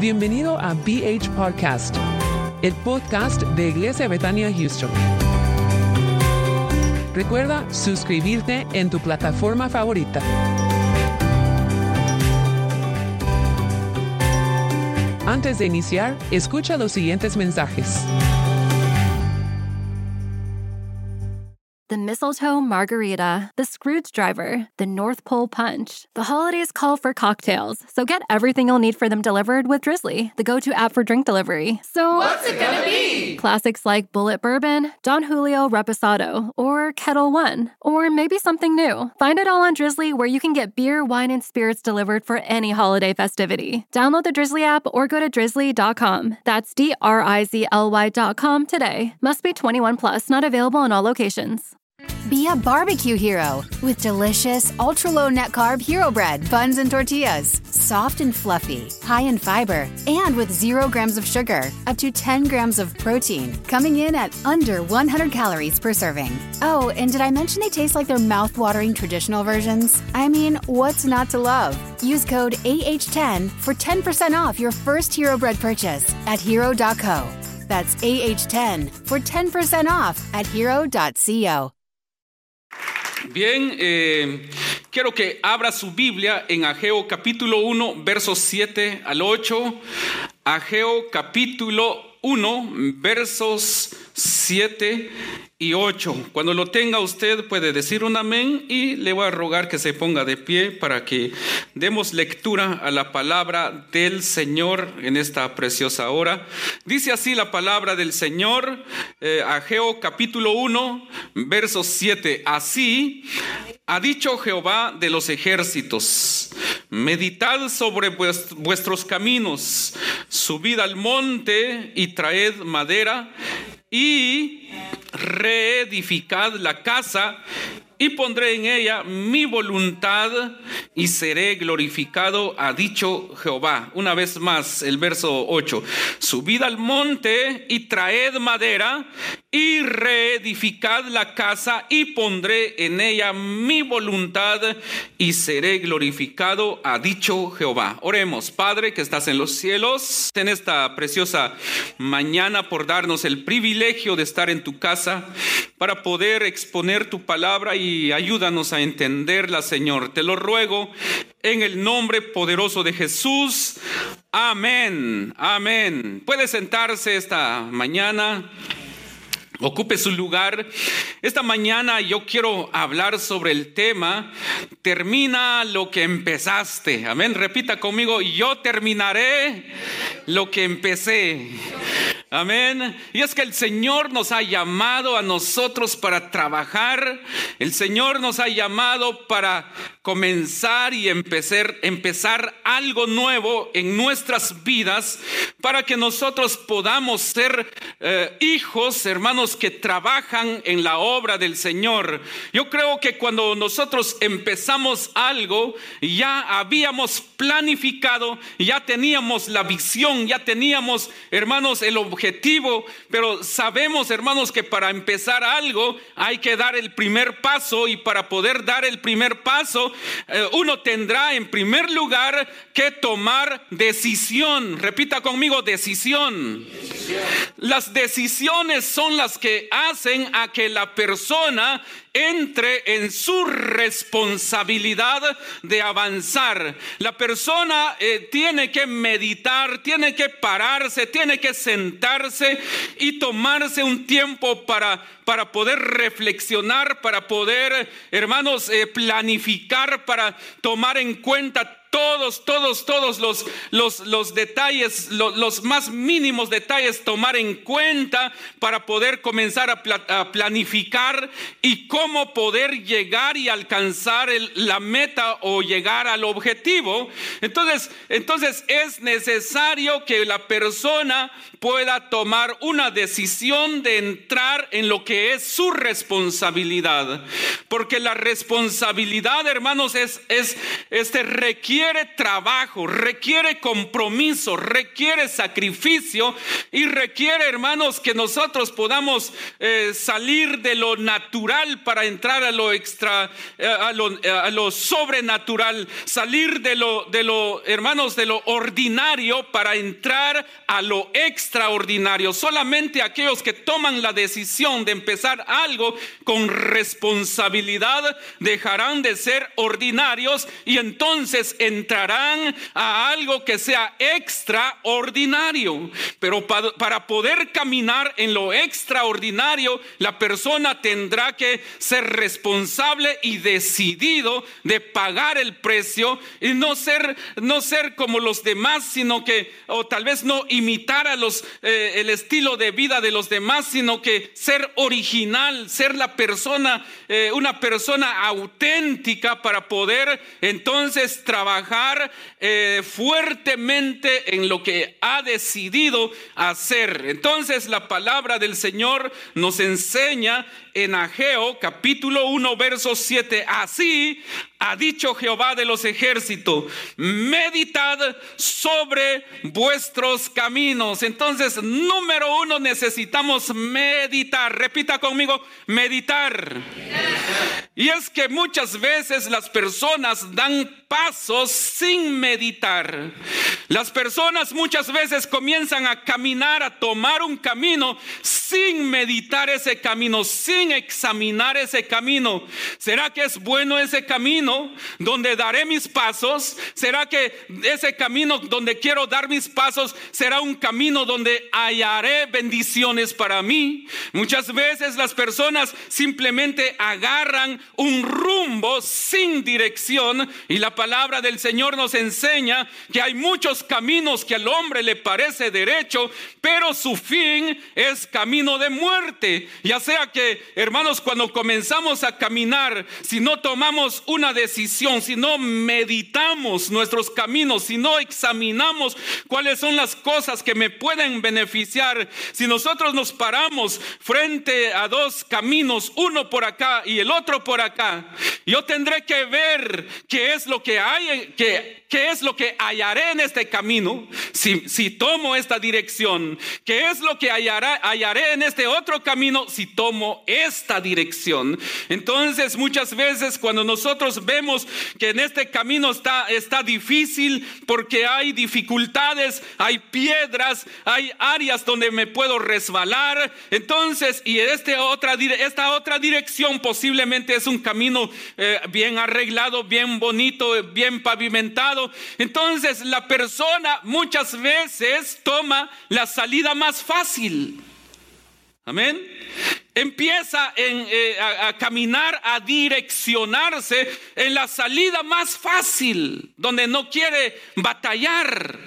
Bienvenido a BH Podcast, el podcast de Iglesia Betania Houston. Recuerda suscribirte en tu plataforma favorita. Antes de iniciar, escucha los siguientes mensajes. The mistletoe margarita, the Scrooge driver, the North Pole punch. The holidays call for cocktails, so get everything you'll need for them delivered with Drizzly, the go to app for drink delivery. So, What's it gonna be? Classics like Bullet Bourbon, Don Julio Reposado, or Kettle One, or maybe something new. Find it all on Drizzly where you can get beer, wine, and spirits delivered for any holiday festivity. Download the Drizzly app or go to drizzly.com. That's D R I Z L Y.com today. Must be 21 plus, not available in all locations. Be a barbecue hero with delicious, ultra low net carb hero bread, buns, and tortillas. Soft and fluffy, high in fiber, and with zero grams of sugar, up to 10 grams of protein, coming in at under 100 calories per serving. Oh, and did I mention they taste like their mouth-watering traditional versions? I mean, what's not to love? Use code AH10 for 10% off your first hero bread purchase at hero.co. That's AH10 for 10% off at hero.co. Bien, eh, quiero que abra su Biblia en Ageo capítulo 1, versos 7 al 8. Ageo capítulo 1, versos 7 y 8. Cuando lo tenga usted puede decir un amén y le voy a rogar que se ponga de pie para que demos lectura a la palabra del Señor en esta preciosa hora. Dice así la palabra del Señor, eh, Ageo capítulo 1, versos 7. Así ha dicho Jehová de los ejércitos, meditad sobre vuestros caminos, subid al monte y traed madera y reedificad la casa y pondré en ella mi voluntad y seré glorificado, ha dicho Jehová. Una vez más, el verso 8. Subid al monte y traed madera y reedificad la casa y pondré en ella mi voluntad y seré glorificado, ha dicho Jehová. Oremos, Padre que estás en los cielos, en esta preciosa mañana por darnos el privilegio de estar en tu casa para poder exponer tu palabra y ayúdanos a entenderla, Señor. Te lo ruego en el nombre poderoso de Jesús. Amén, amén. Puede sentarse esta mañana. Ocupe su lugar. Esta mañana yo quiero hablar sobre el tema, termina lo que empezaste. Amén. Repita conmigo, yo terminaré lo que empecé. Amén. Y es que el Señor nos ha llamado a nosotros para trabajar. El Señor nos ha llamado para comenzar y empezar, empezar algo nuevo en nuestras vidas para que nosotros podamos ser eh, hijos, hermanos, que trabajan en la obra del Señor. Yo creo que cuando nosotros empezamos algo, ya habíamos planificado, ya teníamos la visión, ya teníamos, hermanos, el objetivo, pero sabemos, hermanos, que para empezar algo hay que dar el primer paso y para poder dar el primer paso, eh, uno tendrá en primer lugar que tomar decisión. Repita conmigo, decisión. Las decisiones son las que hacen a que la persona entre en su responsabilidad de avanzar. La persona eh, tiene que meditar, tiene que pararse, tiene que sentarse y tomarse un tiempo para, para poder reflexionar, para poder, hermanos, eh, planificar, para tomar en cuenta todos, todos, todos los, los, los detalles, los, más mínimos detalles tomar en cuenta para poder comenzar a, planificar y cómo poder llegar y alcanzar la meta o llegar al objetivo. Entonces, entonces es necesario que la persona pueda tomar una decisión de entrar en lo que es su responsabilidad. Porque la responsabilidad, hermanos, es, es este requiere requiere trabajo, requiere compromiso, requiere sacrificio y requiere, hermanos, que nosotros podamos eh, salir de lo natural para entrar a lo extra, eh, a, lo, a, lo, sobrenatural, salir de lo, de lo, hermanos, de lo ordinario para entrar a lo extraordinario. Solamente aquellos que toman la decisión de empezar algo con responsabilidad dejarán de ser ordinarios y entonces entrarán a algo que sea extraordinario. Pero para, poder caminar en lo extraordinario, la persona tendrá que ser responsable y decidido de pagar el precio y no ser, no ser como los demás, sino que, o tal vez no imitar a los, eh, el estilo de vida de los demás, sino que ser original, ser la persona, eh, una persona auténtica para poder entonces trabajar eh, fuertemente en lo que ha decidido hacer. Entonces la palabra del Señor nos enseña en Ageo capítulo 1 verso 7, así ha dicho Jehová de los ejércitos, meditad sobre vuestros caminos. Entonces, número uno, necesitamos meditar. Repita conmigo, meditar. Y es que muchas veces las personas dan pasos sin meditar. Las personas muchas veces comienzan a caminar, a tomar un camino sin meditar ese camino, sin examinar ese camino. ¿Será que es bueno ese camino donde daré mis pasos? ¿Será que ese camino donde quiero dar mis pasos será un camino donde hallaré bendiciones para mí? Muchas veces las personas simplemente agarran un rumbo sin dirección y la palabra del Señor nos enseña que hay muchos caminos que al hombre le parece derecho, pero su fin es camino de muerte. Ya sea que, hermanos, cuando comenzamos a caminar, si no tomamos una decisión, si no meditamos nuestros caminos, si no examinamos cuáles son las cosas que me pueden beneficiar, si nosotros nos paramos frente a dos caminos, uno por acá y el otro por acá, yo tendré que ver qué es lo que hay, qué, qué es lo que hallaré en este camino, si, si tomo esta dirección, qué es lo que hallará, hallaré en este otro camino, si tomo esta dirección. Entonces, muchas veces cuando nosotros vemos que en este camino está, está difícil porque hay dificultades, hay piedras, hay áreas donde me puedo resbalar, entonces, y este otra, esta otra dirección posiblemente es un camino eh, bien arreglado, bien bonito, bien pavimentado. Entonces la persona muchas veces toma la salida más fácil. Amén. Empieza eh, a, a caminar, a direccionarse en la salida más fácil, donde no quiere batallar.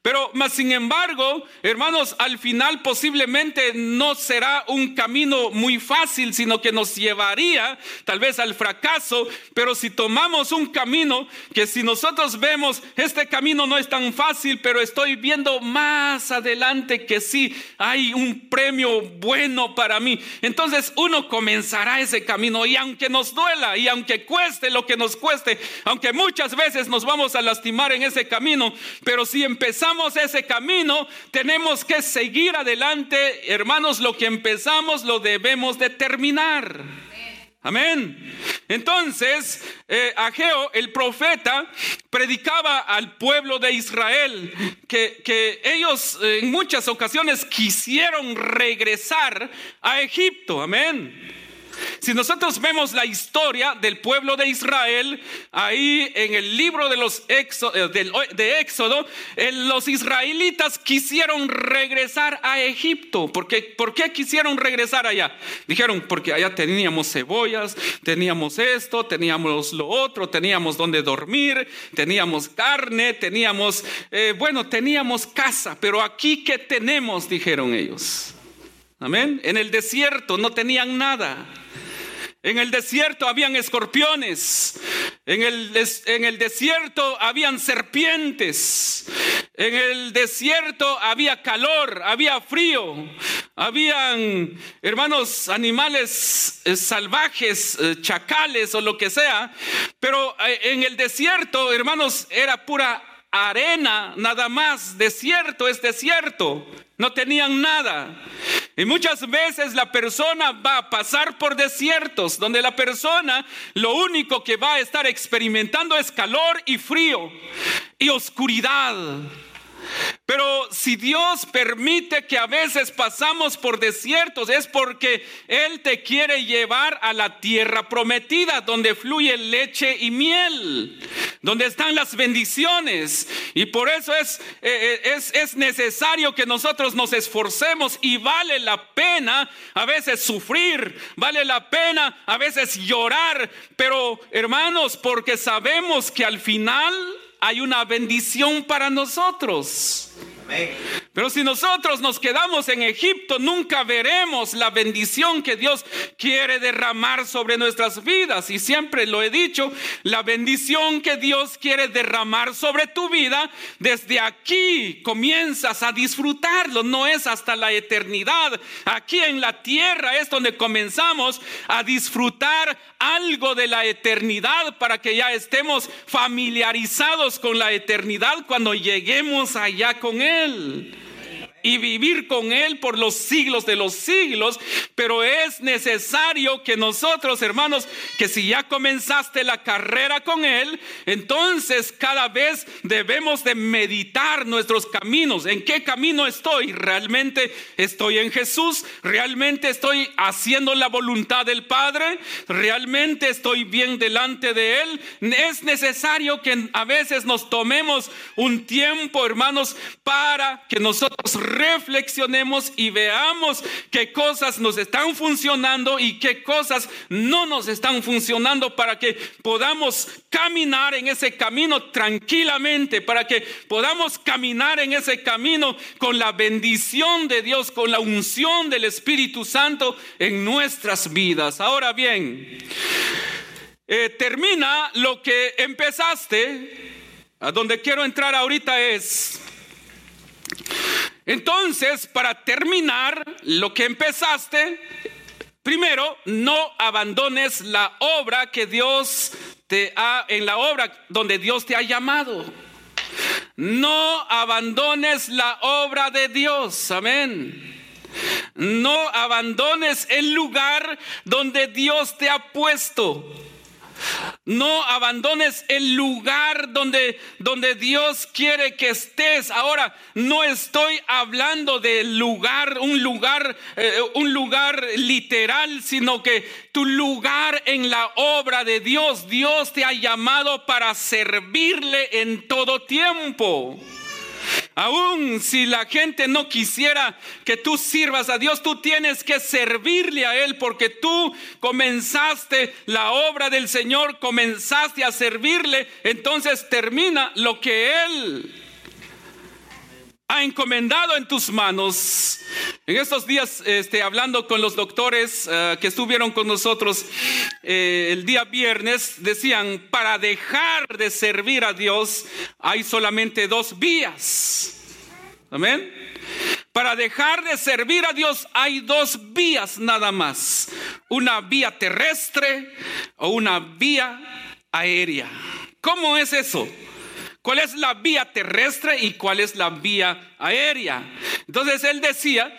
Pero, más sin embargo, hermanos, al final posiblemente no será un camino muy fácil, sino que nos llevaría tal vez al fracaso. Pero si tomamos un camino que si nosotros vemos, este camino no es tan fácil, pero estoy viendo más adelante que sí hay un premio bueno para mí. Entonces uno comenzará ese camino y aunque nos duela y aunque cueste lo que nos cueste, aunque muchas veces nos vamos a lastimar en ese camino, pero si empezamos ese camino, tenemos que seguir adelante. Hermanos, lo que empezamos lo debemos de terminar. Amén. Entonces, eh, Ageo, el profeta, predicaba al pueblo de Israel que, que ellos en muchas ocasiones quisieron regresar a Egipto. Amén. Si nosotros vemos la historia del pueblo de Israel, ahí en el libro de los Éxodo, de Éxodo, los israelitas quisieron regresar a Egipto. ¿Por qué? ¿Por qué quisieron regresar allá? Dijeron, porque allá teníamos cebollas, teníamos esto, teníamos lo otro, teníamos donde dormir, teníamos carne, teníamos, eh, bueno, teníamos casa, pero aquí ¿qué tenemos? Dijeron ellos. Amén. En el desierto no tenían nada. En el desierto habían escorpiones. En el, en el, desierto habían serpientes. En el desierto había calor, había frío. habían, hermanos, animales eh, salvajes, eh, chacales o lo que sea, pero eh, en el desierto, hermanos, era pura arena, nada más, desierto es desierto, no tenían nada. Y muchas veces la persona va a pasar por desiertos donde la persona lo único que va a estar experimentando es calor y frío y oscuridad. Pero si Dios permite que a veces pasamos por desiertos es porque Él te quiere llevar a la tierra prometida donde fluye leche y miel, donde están las bendiciones. Y por eso es, eh, eh, es, es necesario que nosotros nos esforcemos y vale la pena a veces sufrir, vale la pena a veces llorar. Pero hermanos, porque sabemos que al final hay una bendición para nosotros. Pero si nosotros nos quedamos en Egipto, nunca veremos la bendición que Dios quiere derramar sobre nuestras vidas. Y siempre lo he dicho, la bendición que Dios quiere derramar sobre tu vida, desde aquí comienzas a disfrutarlo. No es hasta la eternidad. Aquí en la tierra es donde comenzamos a disfrutar algo de la eternidad para que ya estemos familiarizados con la eternidad cuando lleguemos allá con Él él. Y vivir con Él por los siglos de los siglos, pero es necesario que nosotros, hermanos, que si ya comenzaste la carrera con Él, entonces cada vez debemos de meditar nuestros caminos. ¿En qué camino estoy? ¿Realmente estoy en Jesús? ¿Realmente estoy haciendo la voluntad del Padre? ¿Realmente estoy bien delante de Él? Es necesario que a veces nos tomemos un tiempo, hermanos, para que nosotros reflexionemos y veamos qué cosas nos están funcionando y qué cosas no nos están funcionando para que podamos caminar en ese camino tranquilamente, para que podamos caminar en ese camino con la bendición de Dios, con la unción del Espíritu Santo en nuestras vidas. Ahora bien, eh, termina lo que empezaste. A donde quiero entrar ahorita es entonces, para terminar lo que empezaste, primero, no abandones la obra que Dios te ha, en la obra donde Dios te ha llamado. No abandones la obra de Dios, amén. No abandones el lugar donde Dios te ha puesto. No abandones el lugar donde, donde Dios quiere que estés. Ahora, no estoy hablando de lugar, un lugar, eh, un lugar literal, sino que tu lugar en la obra de Dios. Dios te ha llamado para servirle en todo tiempo. Aún si la gente no quisiera que tú sirvas a Dios, tú tienes que servirle a Él porque tú comenzaste la obra del Señor, comenzaste a servirle, entonces termina lo que Él ha encomendado en tus manos. En estos días, este, hablando con los doctores eh, que estuvieron con nosotros eh, el día viernes, decían, para dejar de servir a Dios hay solamente dos vías. Amén. Para dejar de servir a Dios hay dos vías nada más. Una vía terrestre o una vía aérea. ¿Cómo es eso? ¿Cuál es la vía terrestre y cuál es la vía aérea? Entonces él decía,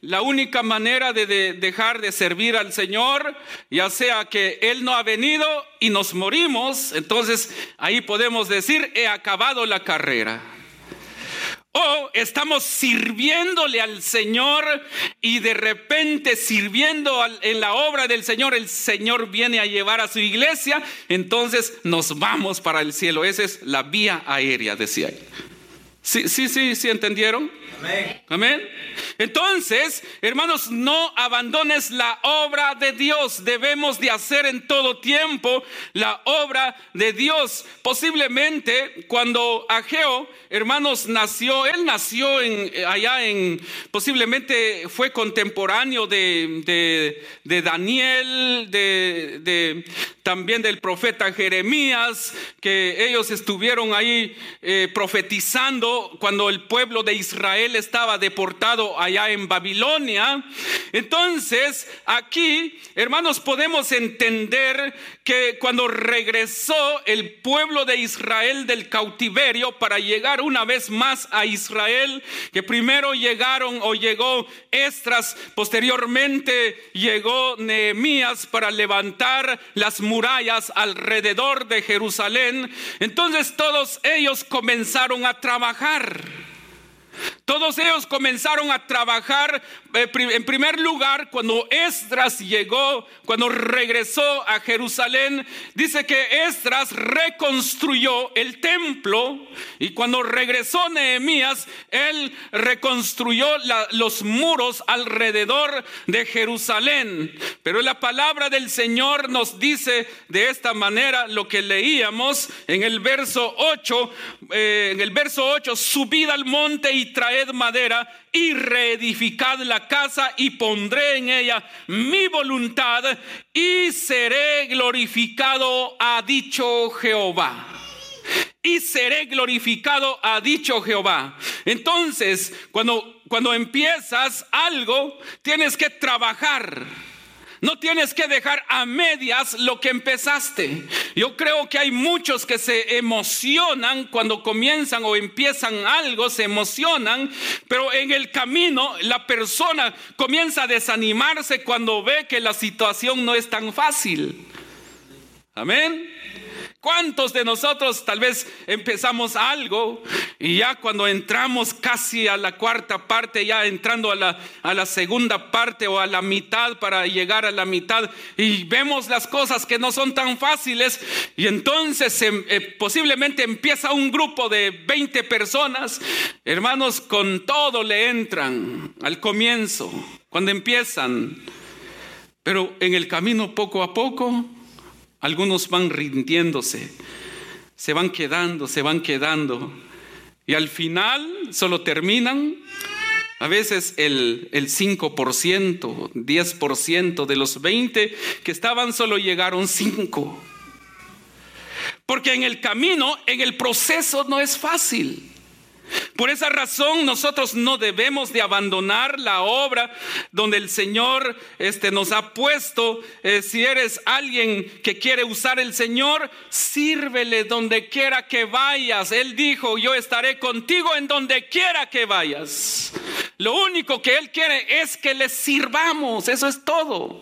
la única manera de, dejar de servir al Señor, ya sea que Él no ha venido y nos morimos, entonces ahí podemos decir, he acabado la carrera. O estamos sirviéndole al Señor y de repente sirviendo en la obra del Señor, el Señor viene a llevar a su iglesia, entonces nos vamos para el cielo. Esa es la vía aérea, decía él. Sí, sí, sí, sí, ¿entendieron? Amén. Entonces, hermanos, no abandones la obra de Dios. Debemos de hacer en todo tiempo la obra de Dios. Posiblemente cuando Ageo, hermanos, nació, él nació en, allá en, posiblemente fue contemporáneo de, Daniel, de, de, también del profeta Jeremías, que ellos estuvieron ahí eh, profetizando cuando el pueblo de Israel Israel estaba deportado allá en Babilonia. Entonces, aquí, hermanos, podemos entender que cuando regresó el pueblo de Israel del cautiverio para llegar una vez más a Israel, que primero llegaron o llegó Estras, posteriormente llegó Nehemías para levantar las murallas alrededor de Jerusalén, entonces todos ellos comenzaron a trabajar. Todos ellos comenzaron a trabajar eh, en primer lugar cuando Esdras llegó, cuando regresó a Jerusalén. Dice que Esdras reconstruyó el templo y cuando regresó Nehemías, él reconstruyó los muros alrededor de Jerusalén. Pero la palabra del Señor nos dice de esta manera lo que leíamos en el verso 8, eh, en el verso 8, subid al monte y traed madera y reedificad la casa y pondré en ella mi voluntad y seré glorificado, ha dicho Jehová. Y seré glorificado, ha dicho Jehová. Entonces, cuando, cuando empiezas algo, tienes que trabajar. No tienes que dejar a medias lo que empezaste. Yo creo que hay muchos que se emocionan cuando comienzan o empiezan algo, se emocionan, pero en el camino la persona comienza a desanimarse cuando ve que la situación no es tan fácil. Amén. ¿Cuántos de nosotros tal vez empezamos algo y ya cuando entramos casi a la cuarta parte, ya entrando a la, a la segunda parte o a la mitad para llegar a la mitad y vemos las cosas que no son tan fáciles y entonces em, eh, posiblemente empieza un grupo de 20 personas, hermanos, con todo le entran al comienzo, cuando empiezan, pero en el camino poco a poco algunos van rindiéndose, se van quedando, se van quedando. Y al final solo terminan a veces el, el 5%, 10% de los 20 que estaban solo llegaron 5. Porque en el camino, en el proceso no es fácil. Por esa razón nosotros no debemos de abandonar la obra donde el Señor este, nos ha puesto. Eh, si eres alguien que quiere usar el Señor, sírvele donde quiera que vayas. Él dijo, yo estaré contigo en donde quiera que vayas. Lo único que Él quiere es que le sirvamos. Eso es todo.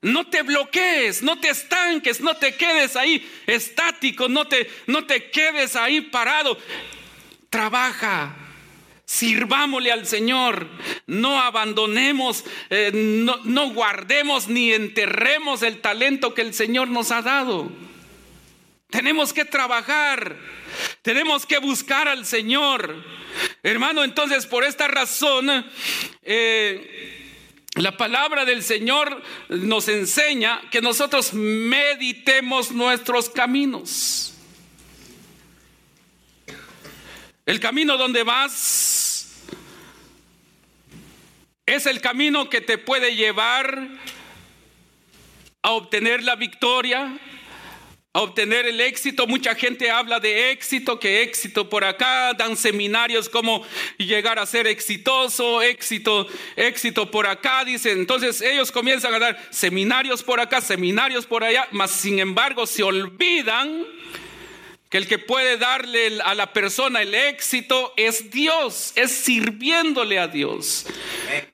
No te bloquees, no te estanques, no te quedes ahí estático, no te, no te quedes ahí parado trabaja. Sirvámosle al Señor, no abandonemos, eh, no, no guardemos ni enterremos el talento que el Señor nos ha dado. Tenemos que trabajar, tenemos que buscar al Señor. Hermano, entonces por esta razón, eh, la palabra del Señor nos enseña que nosotros meditemos nuestros caminos. El camino donde vas es el camino que te puede llevar a obtener la victoria, a obtener el éxito. Mucha gente habla de éxito, que éxito por acá, dan seminarios como llegar a ser exitoso, éxito, éxito por acá, dicen. Entonces ellos comienzan a dar seminarios por acá, seminarios por allá, mas sin embargo se olvidan que el que puede darle a la persona el éxito es Dios, es sirviéndole a Dios.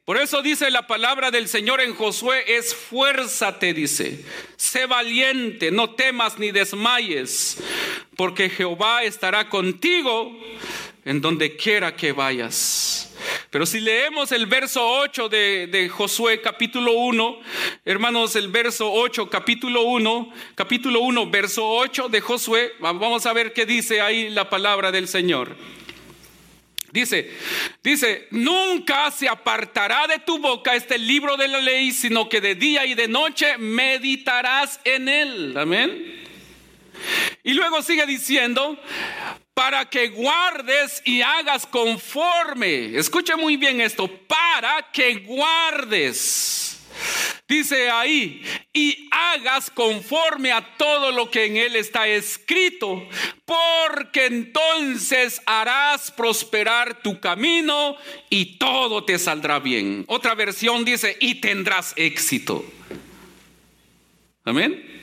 Por eso dice la palabra del Señor en Josué, esfuérzate, dice, sé valiente, no temas ni desmayes, porque Jehová estará contigo en donde quiera que vayas. Pero si leemos el verso 8 de, Josué capítulo 1, hermanos, el verso 8 capítulo 1, capítulo 1, verso 8 de Josué, vamos a ver qué dice ahí la palabra del Señor. Dice, dice, nunca se apartará de tu boca este libro de la ley, sino que de día y de noche meditarás en él. Amén. Y luego sigue diciendo, para que guardes y hagas conforme. Escucha muy bien esto, para que guardes. Dice ahí, y hagas conforme a todo lo que en él está escrito, porque entonces harás prosperar tu camino y todo te saldrá bien. Otra versión dice, y tendrás éxito. Amén.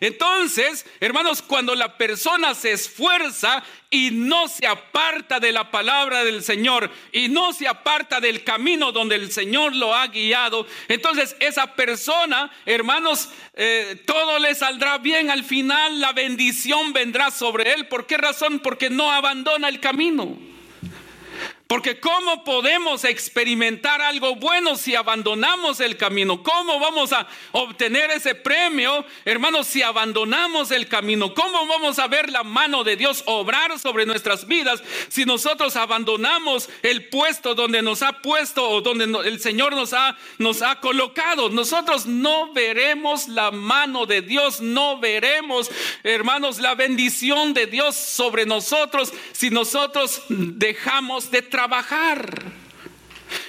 Entonces, hermanos, cuando la persona se esfuerza y no se aparta de la palabra del Señor y no se aparta del camino donde el Señor lo ha guiado, entonces esa persona, hermanos, eh, todo le saldrá bien. Al final la bendición vendrá sobre él. ¿Por qué razón? Porque no abandona el camino. Porque ¿cómo podemos experimentar algo bueno si abandonamos el camino? ¿Cómo vamos a obtener ese premio, hermanos, si abandonamos el camino? ¿Cómo vamos a ver la mano de Dios obrar sobre nuestras vidas si nosotros abandonamos el puesto donde nos ha puesto o donde el Señor nos ha, nos ha colocado? Nosotros no veremos la mano de Dios, no veremos, hermanos, la bendición de Dios sobre nosotros si nosotros dejamos de trabajar trabajar.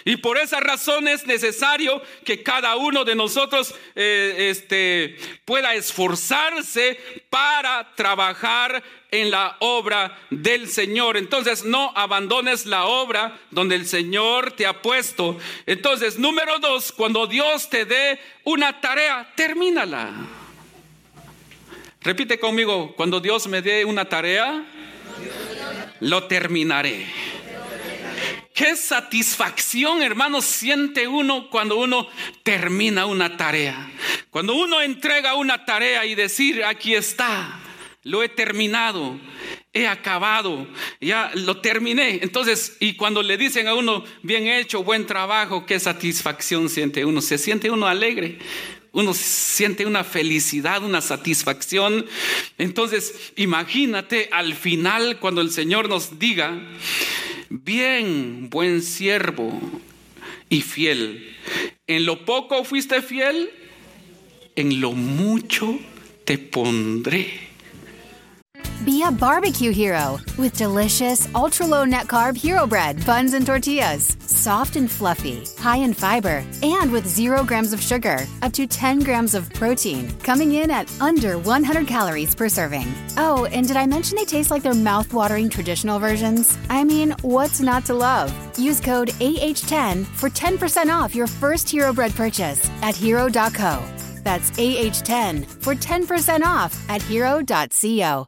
Y por esa razón es necesario que cada uno de nosotros eh, este, pueda esforzarse para trabajar en la obra del Señor. Entonces no abandones la obra donde el Señor te ha puesto. Entonces, número dos, cuando Dios te dé una tarea, termínala. Repite conmigo, cuando Dios me dé una tarea, lo terminaré. Qué satisfacción, hermanos, siente uno cuando uno termina una tarea. Cuando uno entrega una tarea y decir, aquí está, lo he terminado, he acabado, ya lo terminé. Entonces, y cuando le dicen a uno, bien hecho, buen trabajo, qué satisfacción siente uno. Se siente uno alegre, uno siente una felicidad, una satisfacción. Entonces, imagínate al final cuando el Señor nos diga, bien, buen siervo y fiel. En lo poco fuiste fiel, en lo mucho te pondré. Be a barbecue hero with delicious, ultra low net carb hero bread, buns, and tortillas. Soft and fluffy, high in fiber, and with zero grams of sugar, up to 10 grams of protein, coming in at under 100 calories per serving. Oh, and did I mention they taste like their mouth-watering traditional versions? I mean, what's not to love? Use code AH10 for 10% off your first Hero Bread purchase at hero.co. That's AH10 for 10% off at hero.co.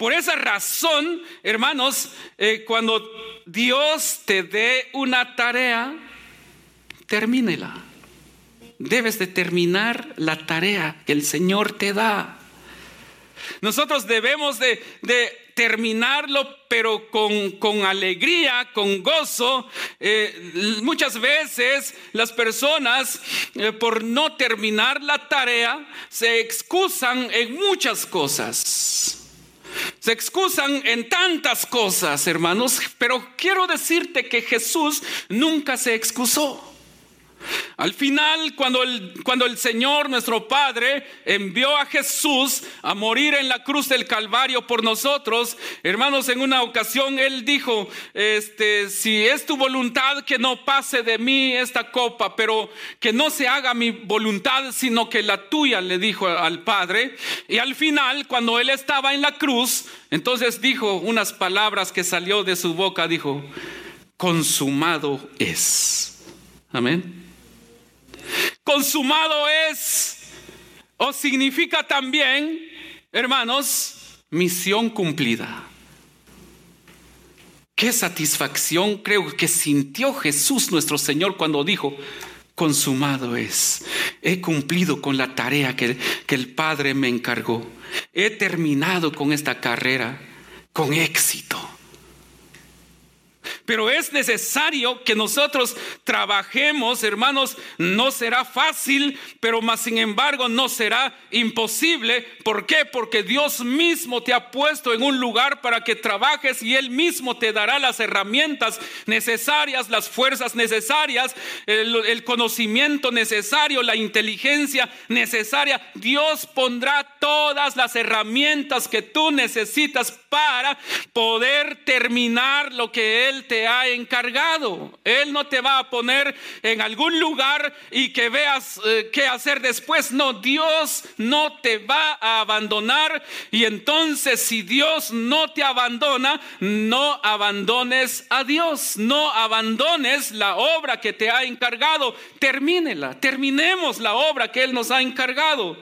Por esa razón, hermanos, eh, cuando Dios te dé una tarea, termínela. Debes de terminar la tarea que el Señor te da. Nosotros debemos de, terminarlo, pero con, con, alegría, con gozo. Eh, muchas veces las personas, eh, por no terminar la tarea, se excusan en muchas cosas. Se excusan en tantas cosas, hermanos, pero quiero decirte que Jesús nunca se excusó. Al final, cuando el, cuando el Señor, nuestro Padre, envió a Jesús a morir en la cruz del Calvario por nosotros, hermanos, en una ocasión Él dijo, este, si es tu voluntad que no pase de mí esta copa, pero que no se haga mi voluntad, sino que la tuya, le dijo al Padre. Y al final, cuando Él estaba en la cruz, entonces dijo unas palabras que salió de su boca, dijo, consumado es. Amén consumado es. o significa también, hermanos, misión cumplida. Qué satisfacción creo que sintió Jesús nuestro Señor cuando dijo, consumado es. He cumplido con la tarea que, que, el Padre me encargó. He terminado con esta carrera con éxito. Pero es necesario que nosotros trabajemos, hermanos. No será fácil, pero más sin embargo no será imposible. ¿Por qué? Porque Dios mismo te ha puesto en un lugar para que trabajes y Él mismo te dará las herramientas necesarias, las fuerzas necesarias, el, conocimiento necesario, la inteligencia necesaria. Dios pondrá todas las herramientas que tú necesitas para poder terminar lo que Él te ha encargado. Él no te va a poner en algún lugar y que veas eh, qué hacer después. No, Dios no te va a abandonar. Y entonces si Dios no te abandona, no abandones a Dios. No abandones la obra que te ha encargado. Termínela. Terminemos la obra que Él nos ha encargado.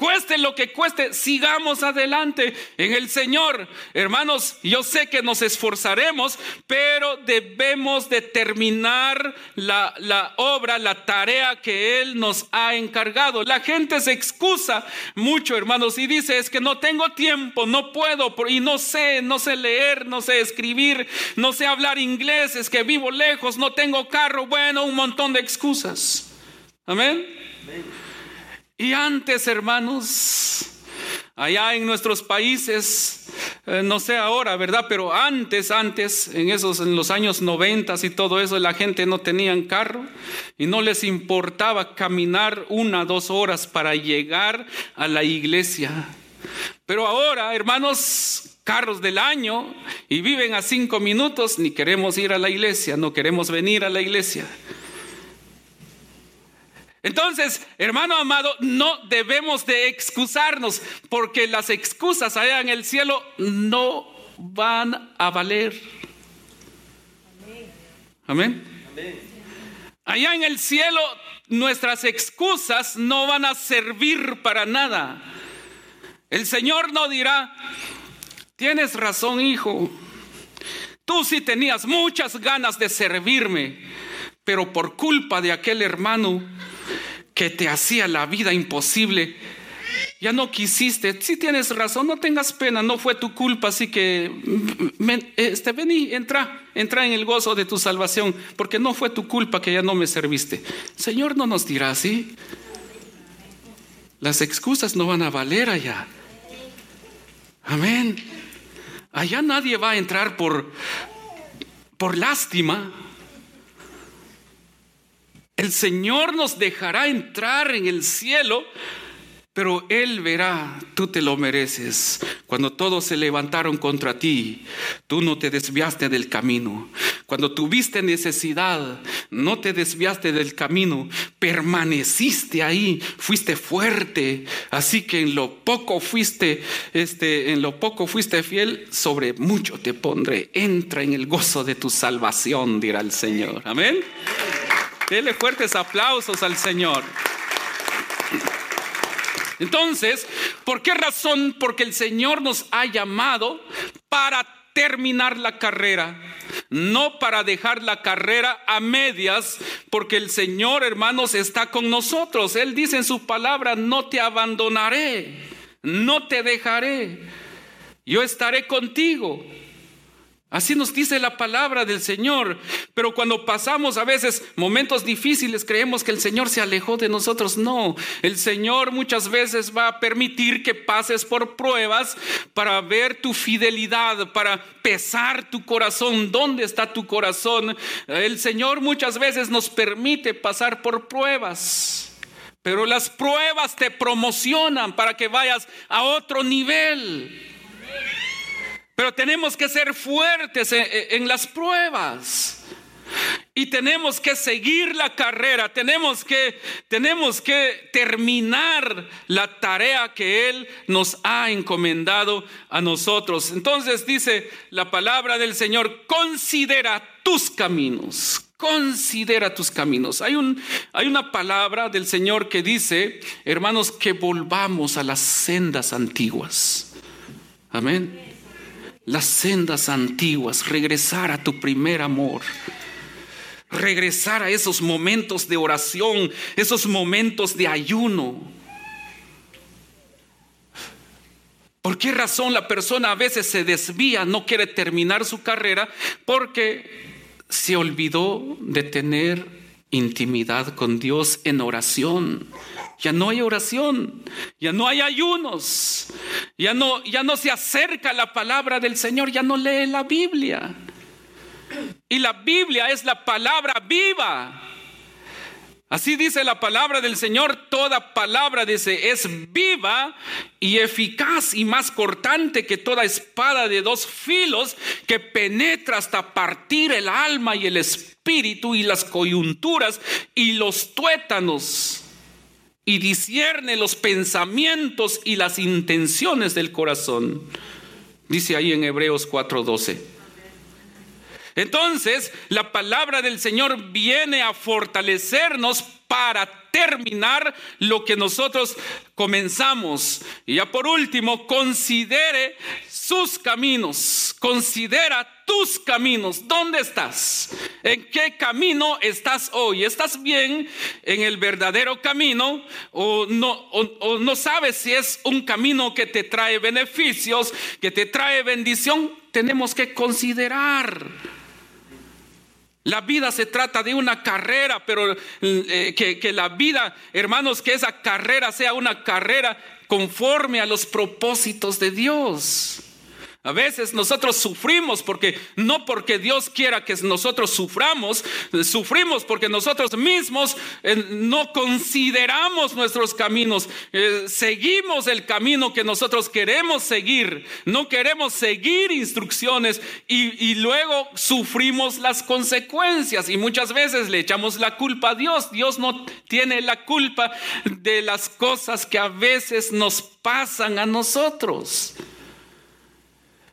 Cueste lo que cueste, sigamos adelante en el Señor. Hermanos, yo sé que nos esforzaremos, pero debemos de terminar la, la, obra, la tarea que Él nos ha encargado. La gente se excusa mucho, hermanos, y dice, es que no tengo tiempo, no puedo, y no sé, no sé leer, no sé escribir, no sé hablar inglés, es que vivo lejos, no tengo carro, bueno, un montón de excusas. Amén. Amén. Y antes, hermanos, allá en nuestros países, eh, no sé ahora, ¿verdad? Pero antes, antes, en esos, en los años noventas y todo eso, la gente no tenía carro y no les importaba caminar una, dos horas para llegar a la iglesia. Pero ahora, hermanos, carros del año y viven a cinco minutos, ni queremos ir a la iglesia, no queremos venir a la iglesia. Entonces, hermano amado, no debemos de excusarnos porque las excusas allá en el cielo no van a valer. Amén. Allá en el cielo nuestras excusas no van a servir para nada. El Señor no dirá, tienes razón hijo, tú sí tenías muchas ganas de servirme, pero por culpa de aquel hermano que te hacía la vida imposible, ya no quisiste. Si tienes razón, no tengas pena, no fue tu culpa, así que este, ven y entra, entra en el gozo de tu salvación, porque no fue tu culpa que ya no me serviste. Señor no nos dirá así. Las excusas no van a valer allá. Amén. Allá nadie va a entrar por, por lástima. El Señor nos dejará entrar en el cielo, pero Él verá, tú te lo mereces. Cuando todos se levantaron contra ti, tú no te desviaste del camino. Cuando tuviste necesidad, no te desviaste del camino, permaneciste ahí, fuiste fuerte. Así que en lo poco fuiste, este, en lo poco fuiste fiel, sobre mucho te pondré. Entra en el gozo de tu salvación, dirá el Señor. Amén. Dele fuertes aplausos al Señor. Entonces, ¿por qué razón? Porque el Señor nos ha llamado para terminar la carrera, no para dejar la carrera a medias, porque el Señor, hermanos, está con nosotros. Él dice en su palabra, no te abandonaré, no te dejaré, yo estaré contigo. Así nos dice la palabra del Señor. Pero cuando pasamos a veces momentos difíciles, creemos que el Señor se alejó de nosotros. No, el Señor muchas veces va a permitir que pases por pruebas para ver tu fidelidad, para pesar tu corazón. ¿Dónde está tu corazón? El Señor muchas veces nos permite pasar por pruebas. Pero las pruebas te promocionan para que vayas a otro nivel. Pero tenemos que ser fuertes en, las pruebas. Y tenemos que seguir la carrera, tenemos que, tenemos que terminar la tarea que Él nos ha encomendado a nosotros. Entonces dice la palabra del Señor, considera tus caminos, Considera tus caminos. Hay, un, hay una palabra del Señor que dice, hermanos, que volvamos a las sendas antiguas. Amén. Las sendas antiguas, regresar a tu primer amor regresar a esos momentos de oración, esos momentos de ayuno. ¿Por qué razón la persona a veces se desvía, no quiere terminar su carrera? Porque se olvidó de tener intimidad con Dios en oración. Ya no hay oración, ya no hay ayunos, ya no, ya no se acerca la palabra del Señor, ya no lee la Biblia. Y la Biblia es la palabra viva. Así dice la palabra del Señor, toda palabra dice, es viva y eficaz y más cortante que toda espada de dos filos que penetra hasta partir el alma y el espíritu y las coyunturas y los tuétanos y discierne los pensamientos y las intenciones del corazón. Dice ahí en Hebreos 4:12. Entonces, la palabra del Señor viene a fortalecernos para terminar lo que nosotros comenzamos. Y ya por último, considere sus caminos, considera tus caminos. ¿Dónde estás? ¿En qué camino estás hoy? ¿Estás bien en el verdadero camino o no, o sabes si es un camino que te trae beneficios, que te trae bendición? Tenemos que considerar. La vida se trata de una carrera, pero eh, que, que la vida, hermanos, que esa carrera sea una carrera conforme a los propósitos de Dios. A veces nosotros sufrimos porque no porque Dios quiera que nosotros suframos, sufrimos porque nosotros mismos eh, no consideramos nuestros caminos, eh, seguimos el camino que nosotros queremos seguir, no queremos seguir instrucciones y, y luego sufrimos las consecuencias y muchas veces le echamos la culpa a Dios. Dios no tiene la culpa de las cosas que a veces nos pasan a nosotros.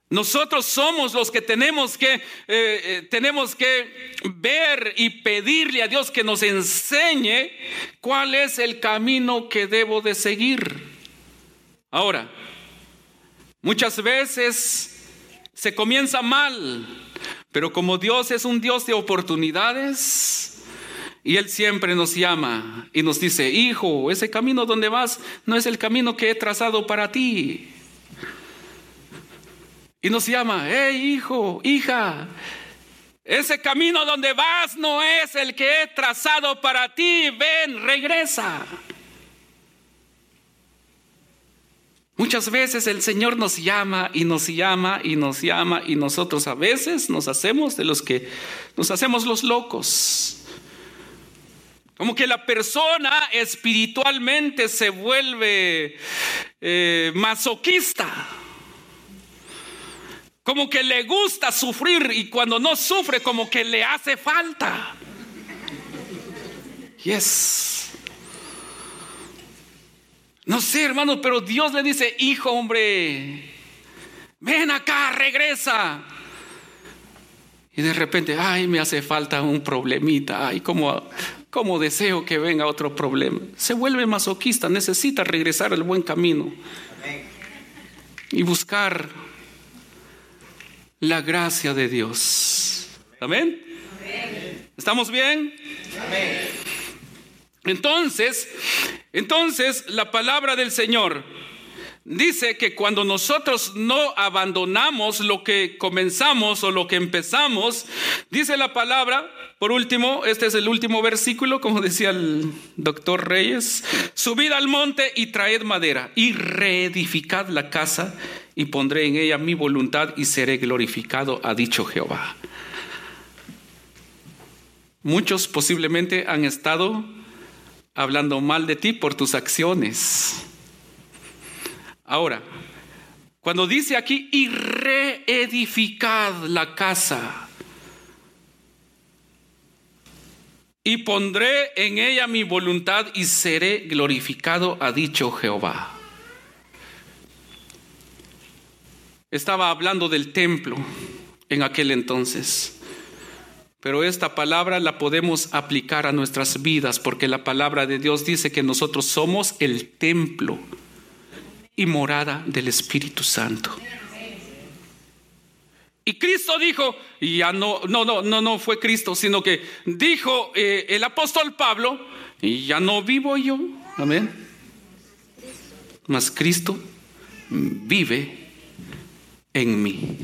Nosotros somos los que tenemos que, eh, eh, tenemos que ver y pedirle a Dios que nos enseñe cuál es el camino que debo de seguir. Ahora, muchas veces se comienza mal, pero como Dios es un Dios de oportunidades, y Él siempre nos llama y nos dice, hijo, ese camino donde vas no es el camino que he trazado para ti. Y nos llama, hey hijo, hija, ese camino donde vas no es el que he trazado para ti, ven, regresa. Muchas veces el Señor nos llama y nos llama y nos llama y nosotros a veces nos hacemos de los que nos hacemos los locos. Como que la persona espiritualmente se vuelve eh, masoquista como que le gusta sufrir y cuando no sufre como que le hace falta. Yes. No sé, hermano, pero Dios le dice, hijo, hombre, ven acá, regresa. Y de repente, ay, me hace falta un problemita, ay, como, como deseo que venga otro problema. Se vuelve masoquista, necesita regresar al buen camino y buscar la gracia de Dios. Amén. ¿Estamos bien? Entonces, entonces la palabra del Señor dice que cuando nosotros no abandonamos lo que comenzamos o lo que empezamos, dice la palabra, por último, este es el último versículo, como decía el doctor Reyes, subid al monte y traed madera y reedificad la casa y pondré en ella mi voluntad y seré glorificado, ha dicho Jehová. Muchos posiblemente han estado hablando mal de ti por tus acciones. Ahora, cuando dice aquí, y reedificad la casa, y pondré en ella mi voluntad y seré glorificado, ha dicho Jehová. Estaba hablando del templo en aquel entonces. Pero esta palabra la podemos aplicar a nuestras vidas porque la palabra de Dios dice que nosotros somos el templo y morada del Espíritu Santo. Y Cristo dijo, ya no, no, no, no, no fue Cristo, sino que dijo eh, el apóstol Pablo, ya no vivo yo, amén. Mas Cristo vive en mí.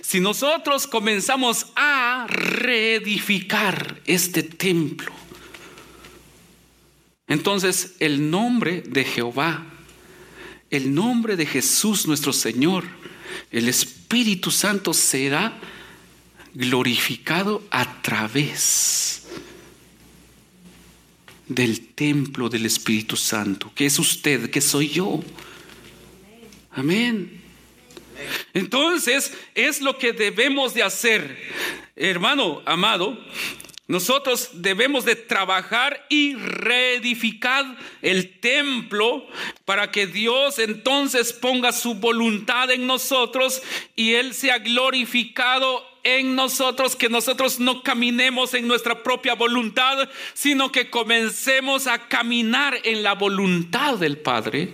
Si nosotros comenzamos a reedificar este templo, entonces el nombre de Jehová, el nombre de Jesús nuestro Señor, el Espíritu Santo será glorificado a través del templo del Espíritu Santo, que es usted, que soy yo. Amén. Entonces es lo que debemos de hacer. Hermano amado, nosotros debemos de trabajar y reedificar el templo para que Dios entonces ponga su voluntad en nosotros y Él sea glorificado en nosotros, que nosotros no caminemos en nuestra propia voluntad, sino que comencemos a caminar en la voluntad del Padre.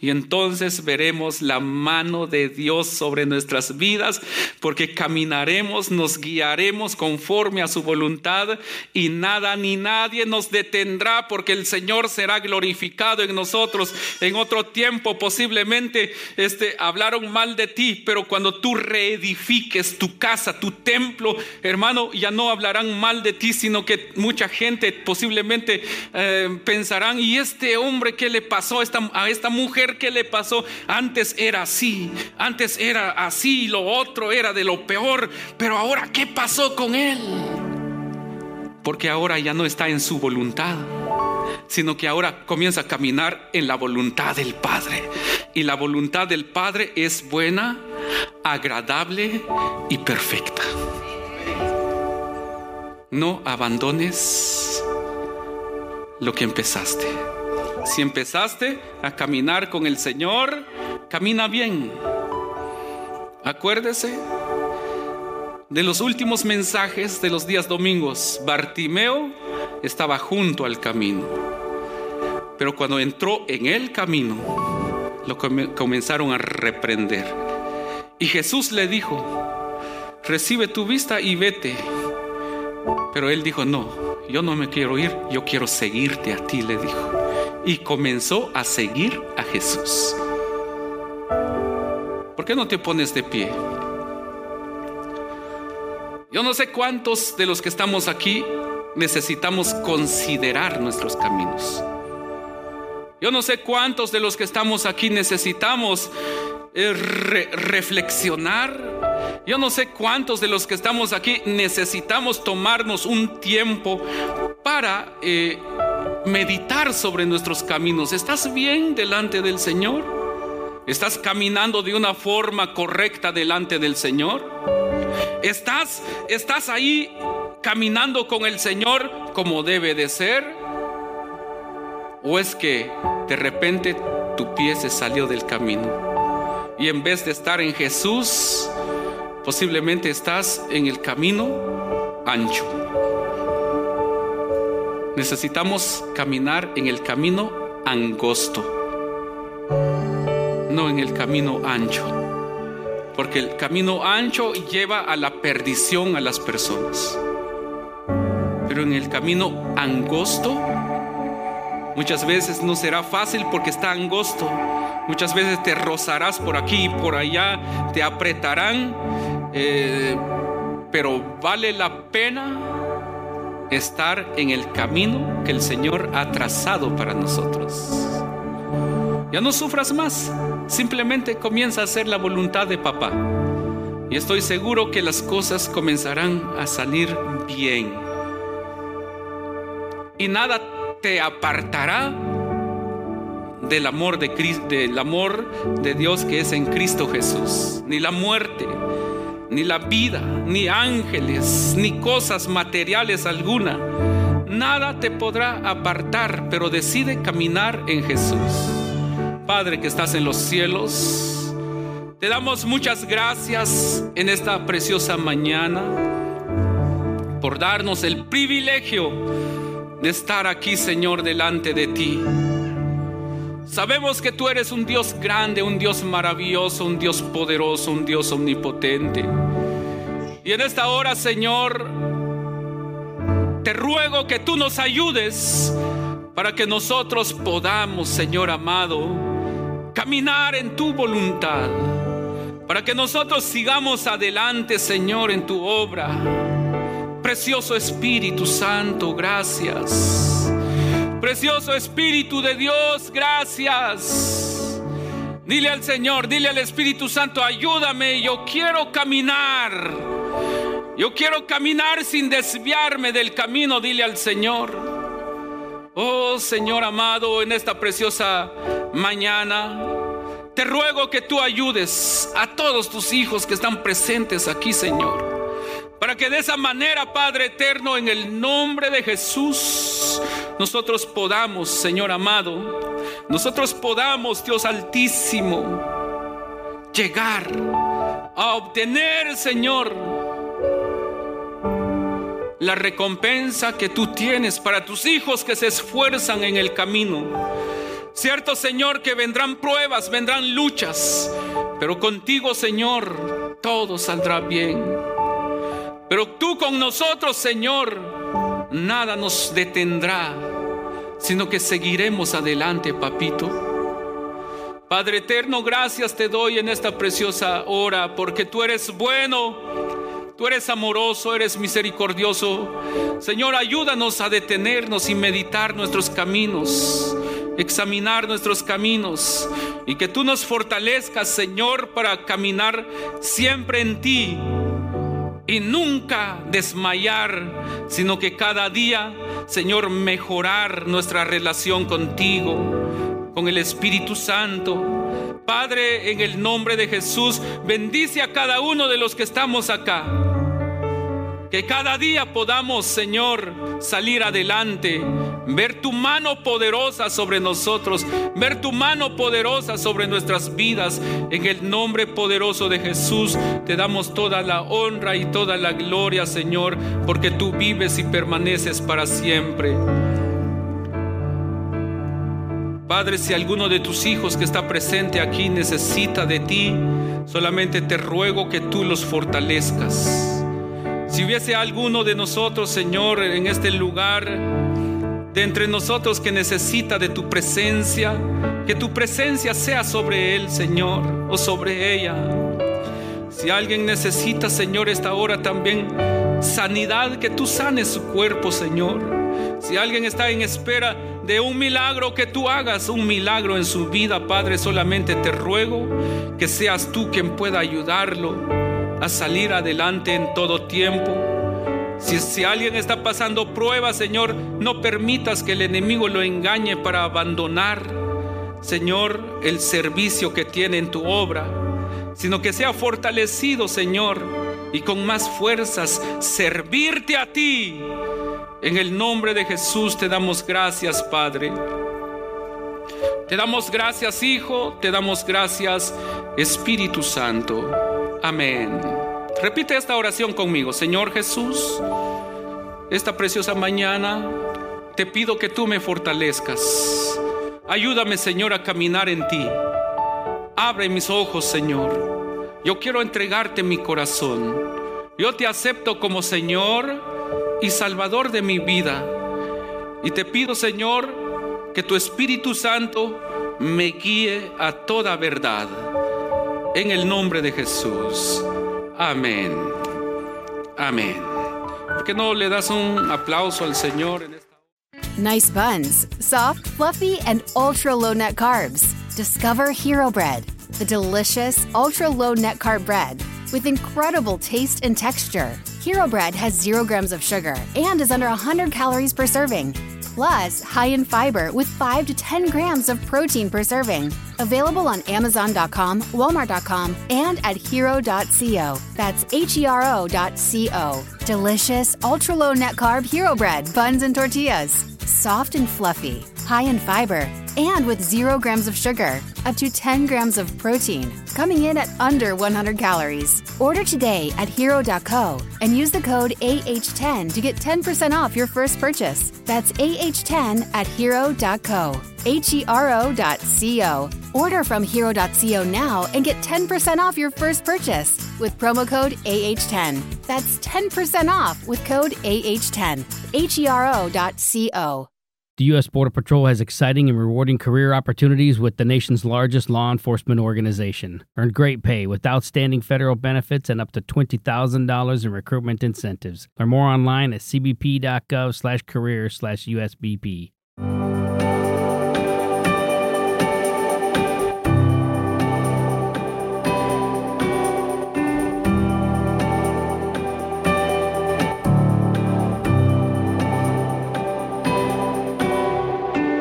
Y entonces veremos la mano de Dios sobre nuestras vidas, porque caminaremos, nos guiaremos conforme a su voluntad y nada ni nadie nos detendrá, porque el Señor será glorificado en nosotros. En otro tiempo posiblemente este, hablaron mal de ti, pero cuando tú reedifiques tu casa, tu templo, hermano, ya no hablarán mal de ti, sino que mucha gente posiblemente eh, pensarán, ¿y este hombre qué le pasó a esta, a esta mujer? ¿Qué le pasó? Antes era así, antes era así, lo otro era de lo peor, pero ahora ¿qué pasó con él? Porque ahora ya no está en su voluntad, sino que ahora comienza a caminar en la voluntad del Padre. Y la voluntad del Padre es buena, agradable y perfecta. No abandones lo que empezaste. Si empezaste a caminar con el Señor, camina bien. Acuérdese de los últimos mensajes de los días domingos. Bartimeo estaba junto al camino. Pero cuando entró en el camino, lo comenzaron a reprender. Y Jesús le dijo, recibe tu vista y vete. Pero él dijo, no, yo no me quiero ir, yo quiero seguirte a ti, le dijo y comenzó a seguir a Jesús. ¿Por qué no te pones de pie? Yo no sé cuántos de los que estamos aquí necesitamos considerar nuestros caminos. Yo no sé cuántos de los que estamos aquí necesitamos eh, reflexionar. Yo no sé cuántos de los que estamos aquí necesitamos tomarnos un tiempo para eh, meditar sobre nuestros caminos. ¿Estás bien delante del Señor? ¿Estás caminando de una forma correcta delante del Señor? ¿Estás, estás ahí caminando con el Señor como debe de ser? ¿O es que de repente tu pie se salió del camino? Y en vez de estar en Jesús, posiblemente estás en el camino ancho. Necesitamos caminar en el camino angosto, no en el camino ancho. Porque el camino ancho lleva a la perdición a las personas. Pero en el camino angosto, muchas veces no será fácil porque está angosto. Muchas veces te rozarás por aquí y por allá, te apretarán, eh, pero vale la pena estar en el camino que el Señor ha trazado para nosotros. Ya no sufras más, simplemente comienza a hacer la voluntad de papá. Y estoy seguro que las cosas comenzarán a salir bien. Y nada te apartará del amor de, del amor de Dios que es en Cristo Jesús, ni la muerte, ni la vida, ni ángeles, ni cosas materiales alguna. Nada te podrá apartar, pero decide caminar en Jesús. Padre que estás en los cielos, te damos muchas gracias en esta preciosa mañana. por darnos el privilegio de estar aquí, Señor, delante de ti. Sabemos que tú eres un Dios grande, un Dios maravilloso, un Dios poderoso, un Dios omnipotente. Y en esta hora, Señor, te ruego que tú nos ayudes para que nosotros podamos, Señor amado, caminar en tu voluntad, para que nosotros sigamos adelante, Señor, en tu obra. Precioso Espíritu Santo, gracias. Precioso Espíritu de Dios, gracias. Dile al Señor, dile al Espíritu Santo, ayúdame, yo quiero caminar. Yo quiero caminar sin desviarme del camino, dile al Señor. Oh Señor amado, en esta preciosa mañana, te ruego que tú ayudes a todos tus hijos que están presentes aquí, Señor. Para que de esa manera, Padre eterno, en el nombre de Jesús, nosotros podamos, Señor amado, nosotros podamos, Dios altísimo, llegar a obtener, Señor, la recompensa que tú tienes para tus hijos que se esfuerzan en el camino. Cierto, Señor, que vendrán pruebas, vendrán luchas, pero contigo, Señor, todo saldrá bien. Pero tú con nosotros, Señor, nada nos detendrá, sino que seguiremos adelante, papito. Padre eterno, gracias te doy en esta preciosa hora, porque tú eres bueno Tú eres amoroso, eres misericordioso. Señor, ayúdanos a detenernos y meditar nuestros caminos, examinar nuestros caminos y que tú nos fortalezcas, Señor, para caminar siempre en ti y nunca desmayar, sino que cada día, Señor, mejorar nuestra relación contigo, con el Espíritu Santo. Padre, en el nombre de Jesús, bendice a cada uno de los que estamos acá. Que cada día podamos, Señor, salir adelante, ver tu mano poderosa sobre nosotros, ver tu mano poderosa sobre nuestras vidas. En el nombre poderoso de Jesús te damos toda la honra y toda la gloria, Señor, porque tú vives y permaneces para siempre. Padre, si alguno de tus hijos que está presente aquí necesita de ti, solamente te ruego que tú los fortalezcas si hubiese alguno de nosotros, Señor, en este lugar, de entre nosotros que necesita de tu presencia, que tu presencia sea sobre él, Señor, o sobre ella. Si alguien necesita, Señor, esta hora también sanidad, que tú sanes su cuerpo, Señor. Si alguien está en espera de un milagro, que tú hagas un milagro en su vida, Padre, solamente te ruego que seas tú quien pueda ayudarlo a salir adelante en todo tiempo. Si, si alguien está pasando pruebas, Señor, no permitas que el enemigo lo engañe para abandonar, Señor, el servicio que tiene en tu obra, sino que sea fortalecido, Señor, y con más fuerzas servirte a ti. En el nombre de Jesús te damos gracias, Padre. Te damos gracias, Hijo, te damos gracias, Espíritu Santo. Amén. Repite esta oración conmigo. Señor Jesús, esta preciosa mañana te pido que tú me fortalezcas. Ayúdame, Señor, a caminar en ti. Abre mis ojos, Señor. Yo quiero entregarte mi corazón. Yo te acepto como Señor y Salvador de mi vida. Y te pido, Señor, que tu Espíritu Santo me guíe a toda verdad en el nombre de Jesús. Amén. Amén. ¿Por qué no le das un aplauso al Señor Nice buns, soft, fluffy, and ultra low net carbs. Discover Hero Bread, the delicious ultra low net carb bread with incredible taste and texture. Hero Bread has zero grams of sugar and is under 100 calories per serving plus high in fiber with 5 to 10 grams of protein per serving. Available on Amazon.com, Walmart.com, and at hero.co. That's H E R O.co. Delicious, ultra low net carb hero bread, buns, and tortillas. Soft and fluffy, high in fiber, and with zero grams of sugar. up to 10 grams of protein, coming in at under 100 calories. Order today at hero.co and use the code AH10 to get 10% off your first purchase. That's AH10 at hero.co. H E R O.co. Order from hero.co now and get 10% off your first purchase with promo code AH10. That's 10% off with code AH10. H E R O.co. The U.S. Border Patrol has exciting and rewarding career opportunities with the nation's largest law enforcement organization. Earn great pay with outstanding federal benefits and up to $20,000 in recruitment incentives. Learn more online at cbp.gov slash career slash USBP.